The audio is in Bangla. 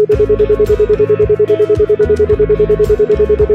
ব্যবহার করে